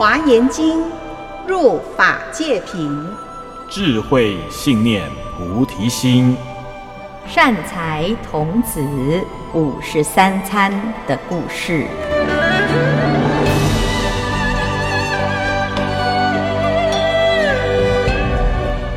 华严经，入法界品，智慧信念菩提心，善财童子五十三参的故事。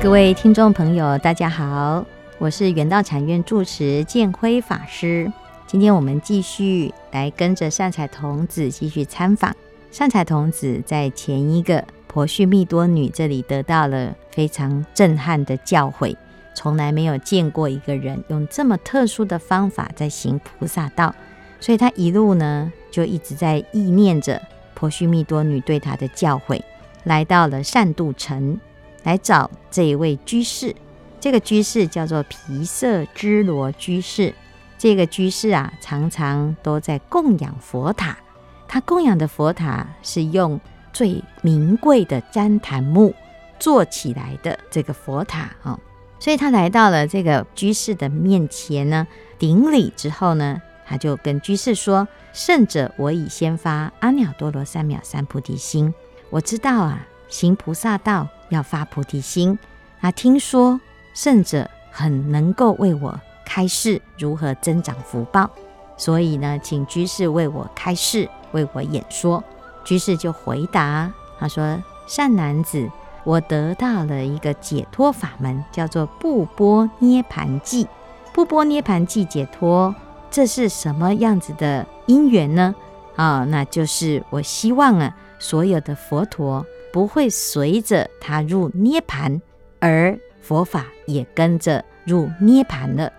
各位听众朋友，大家好，我是圆道禅院住持建辉法师。今天我们继续来跟着善财童子继续参访。善财童子在前一个婆须蜜多女这里得到了非常震撼的教诲，从来没有见过一个人用这么特殊的方法在行菩萨道，所以他一路呢就一直在忆念着婆须蜜多女对他的教诲，来到了善度城。来找这一位居士，这个居士叫做皮色支罗居士。这个居士啊，常常都在供养佛塔。他供养的佛塔是用最名贵的旃檀木做起来的这个佛塔啊。所以他来到了这个居士的面前呢，顶礼之后呢，他就跟居士说：“圣者，我已先发阿耨多罗三藐三菩提心。我知道啊，行菩萨道。”要发菩提心啊！听说圣者很能够为我开示如何增长福报，所以呢，请居士为我开示，为我演说。居士就回答他说：“善男子，我得到了一个解脱法门，叫做不波涅盘记。不波涅盘记解脱，这是什么样子的因缘呢？啊，那就是我希望啊，所有的佛陀。”不会随着他入涅槃，而佛法也跟着入涅盘了。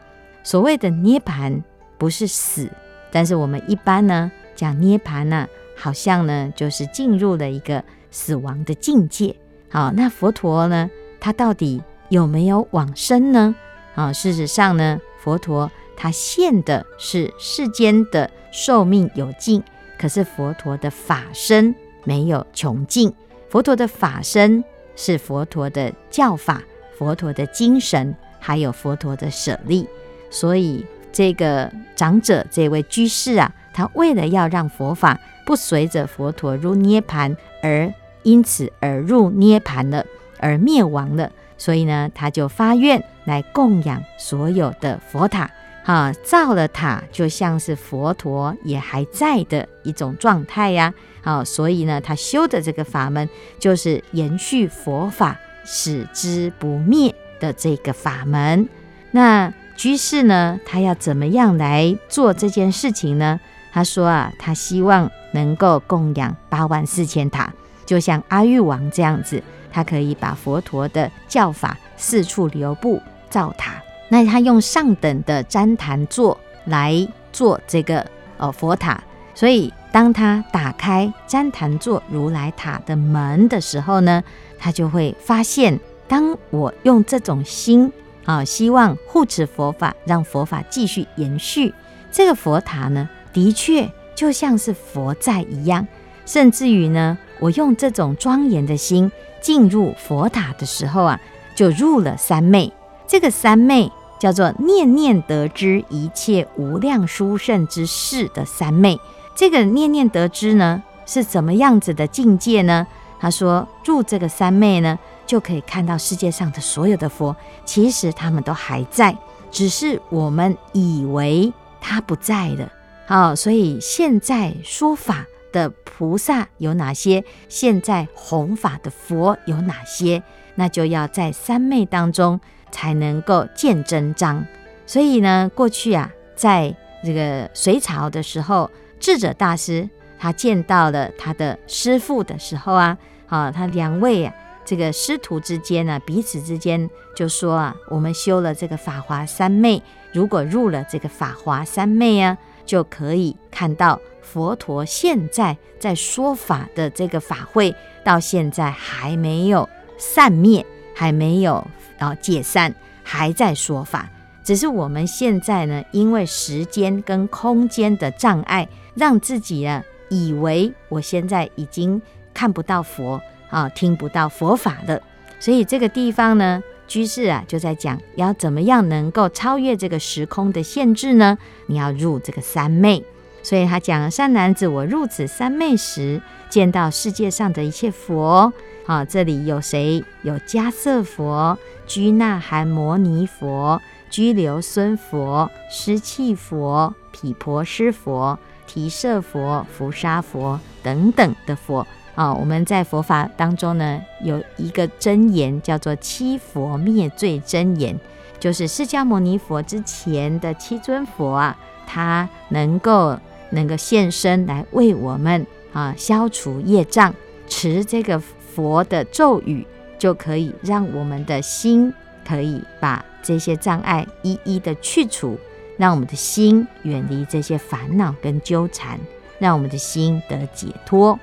所谓的涅槃不是死，但是我们一般呢讲涅槃呢，好像呢就是进入了一个死亡的境界。好，那佛陀呢，他到底有没有往生呢？啊，事实上呢，佛陀他现的是世间的寿命有尽，可是佛陀的法身没有穷尽。佛陀的法身是佛陀的教法、佛陀的精神，还有佛陀的舍利。所以这个长者这位居士啊，他为了要让佛法不随着佛陀入涅槃，而因此而入涅槃了，而灭亡了，所以呢，他就发愿来供养所有的佛塔。哈，造了塔，就像是佛陀也还在的一种状态呀。好，所以呢，他修的这个法门就是延续佛法，使之不灭的这个法门。那居士呢，他要怎么样来做这件事情呢？他说啊，他希望能够供养八万四千塔，就像阿育王这样子，他可以把佛陀的教法四处流布造塔。那他用上等的旃檀座来做这个呃佛塔，所以当他打开旃檀座如来塔的门的时候呢，他就会发现，当我用这种心啊，希望护持佛法，让佛法继续延续，这个佛塔呢，的确就像是佛在一样，甚至于呢，我用这种庄严的心进入佛塔的时候啊，就入了三昧，这个三昧。叫做念念得知一切无量殊胜之事的三昧，这个念念得知呢，是怎么样子的境界呢？他说入这个三昧呢，就可以看到世界上的所有的佛，其实他们都还在，只是我们以为他不在了。好，所以现在说法的菩萨有哪些？现在弘法的佛有哪些？那就要在三昧当中。才能够见真章，所以呢，过去啊，在这个隋朝的时候，智者大师他见到了他的师父的时候啊，啊，他两位啊，这个师徒之间呢，彼此之间就说啊，我们修了这个法华三昧，如果入了这个法华三昧啊，就可以看到佛陀现在在说法的这个法会，到现在还没有散灭，还没有。啊，解散还在说法，只是我们现在呢，因为时间跟空间的障碍，让自己啊以为我现在已经看不到佛啊，听不到佛法了。所以这个地方呢，居士啊就在讲，要怎么样能够超越这个时空的限制呢？你要入这个三昧。所以他讲：善男子，我入此三昧时，见到世界上的一切佛。啊，这里有谁？有迦叶佛、居那含摩尼佛、居留孙佛、施气佛、毗婆尸佛、提舍佛、伏沙佛等等的佛。啊，我们在佛法当中呢，有一个真言叫做七佛灭罪真言，就是释迦牟尼佛之前的七尊佛啊，他能够能够现身来为我们啊消除业障，持这个。佛的咒语就可以让我们的心可以把这些障碍一一的去除，让我们的心远离这些烦恼跟纠缠，让我们的心得解脱。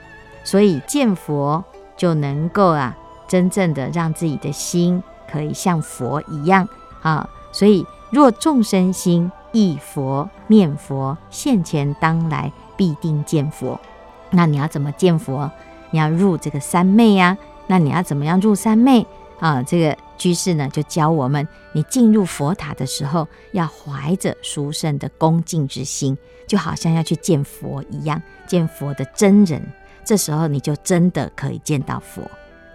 所以见佛就能够啊，真正的让自己的心可以像佛一样啊。所以若众生心忆佛念佛，现前当来必定见佛。那你要怎么见佛？你要入这个三昧呀、那你要怎么样入三昧啊？这个居士呢就教我们，你进入佛塔的时候，要怀着殊胜的恭敬之心，就好像要去见佛一样，见佛的真人。这时候你就真的可以见到佛。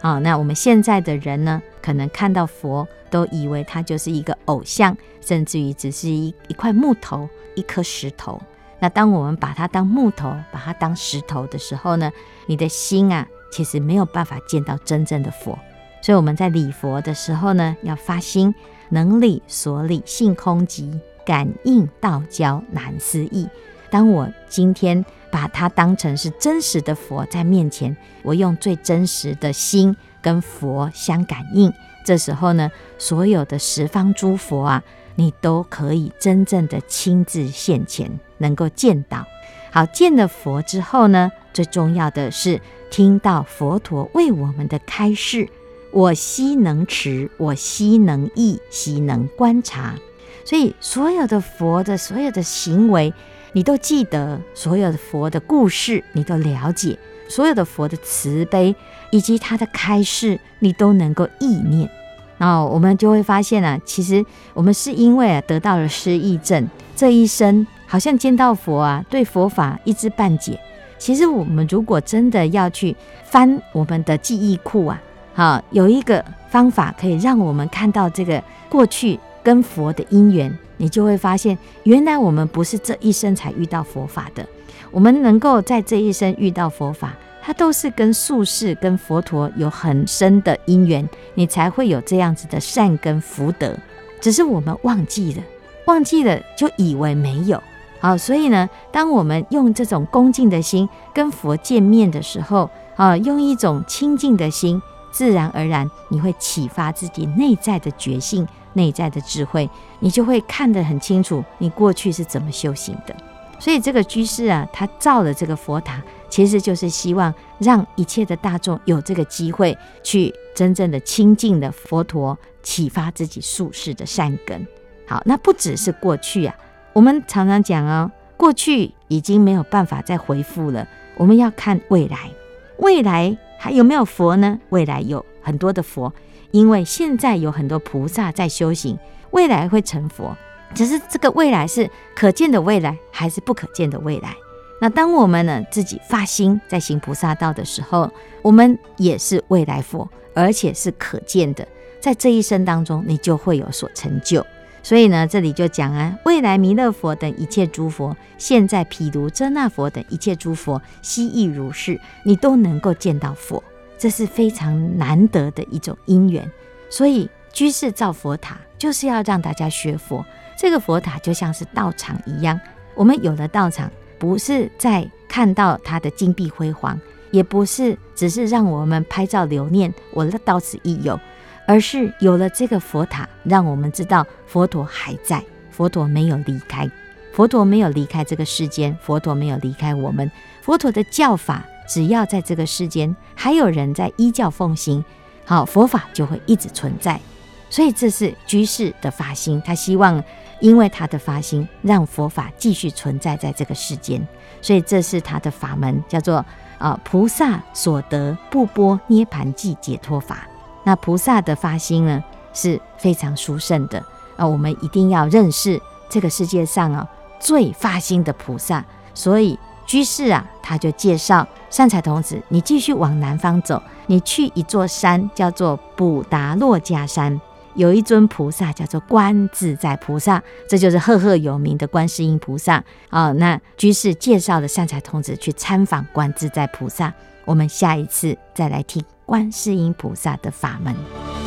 啊，那我们现在的人呢，可能看到佛都以为他就是一个偶像，甚至于只是一一块木头、一颗石头。那当我们把它当木头，把它当石头的时候呢，你的心啊，其实没有办法见到真正的佛。所以我们在礼佛的时候呢，要发心，能力所礼性空寂，感应道交难思议。当我今天把它当成是真实的佛在面前，我用最真实的心跟佛相感应，这时候呢，所有的十方诸佛啊，你都可以真正的亲自现前，能够见到。好，见了佛之后呢，最重要的是听到佛陀为我们的开示。我悉能持，我悉能忆，悉能观察。所以，所有的佛的所有的行为，你都记得；所有的佛的故事，你都了解；所有的佛的慈悲以及他的开示，你都能够意念。然后我们就会发现啊，其实我们是因为啊得到了失忆症，这一生好像见到佛啊，对佛法一知半解。其实我们如果真的要去翻我们的记忆库啊，好，有一个方法可以让我们看到这个过去跟佛的因缘，你就会发现，原来我们不是这一生才遇到佛法的，我们能够在这一生遇到佛法。它都是跟宿世、跟佛陀有很深的因缘，你才会有这样子的善根福德。只是我们忘记了，忘记了就以为没有。好，所以呢，当我们用这种恭敬的心跟佛见面的时候，啊，用一种清净的心，自然而然你会启发自己内在的觉性、内在的智慧，你就会看得很清楚，你过去是怎么修行的。所以这个居士啊，他造了这个佛塔。其实就是希望让一切的大众有这个机会去真正的亲近的佛陀，启发自己宿世的善根。好，那不只是过去啊，我们常常讲哦，过去已经没有办法再回复了，我们要看未来。未来还有没有佛呢？未来有很多的佛，因为现在有很多菩萨在修行，未来会成佛。只是这个未来是可见的未来，还是不可见的未来？那当我们呢自己发心在行菩萨道的时候，我们也是未来佛，而且是可见的，在这一生当中，你就会有所成就。所以呢，这里就讲啊，未来弥勒佛等一切诸佛，现在毗卢遮那佛等一切诸佛，悉亦如是，你都能够见到佛，这是非常难得的一种因缘。所以居士造佛塔，就是要让大家学佛。这个佛塔就像是道场一样，我们有了道场。不是在看到它的金碧辉煌，也不是只是让我们拍照留念，我到此一游，而是有了这个佛塔，让我们知道佛陀还在，佛陀没有离开，佛陀没有离开这个世间，佛陀没有离开我们，佛陀的教法只要在这个世间还有人在依教奉行，好，佛法就会一直存在。所以这是居士的发心，他希望。因为他的发心，让佛法继续存在在这个世间，所以这是他的法门，叫做啊、菩萨所得不波涅槃际解脱法。那菩萨的发心呢，是非常殊胜的啊、我们一定要认识这个世界上啊最发心的菩萨，所以居士啊，他就介绍善财童子，你继续往南方走，你去一座山，叫做普达洛迦山，有一尊菩萨叫做观自在菩萨，这就是赫赫有名的观世音菩萨啊、哦。那居士介绍了善财童子去参访观自在菩萨，我们下一次再来听观世音菩萨的法门。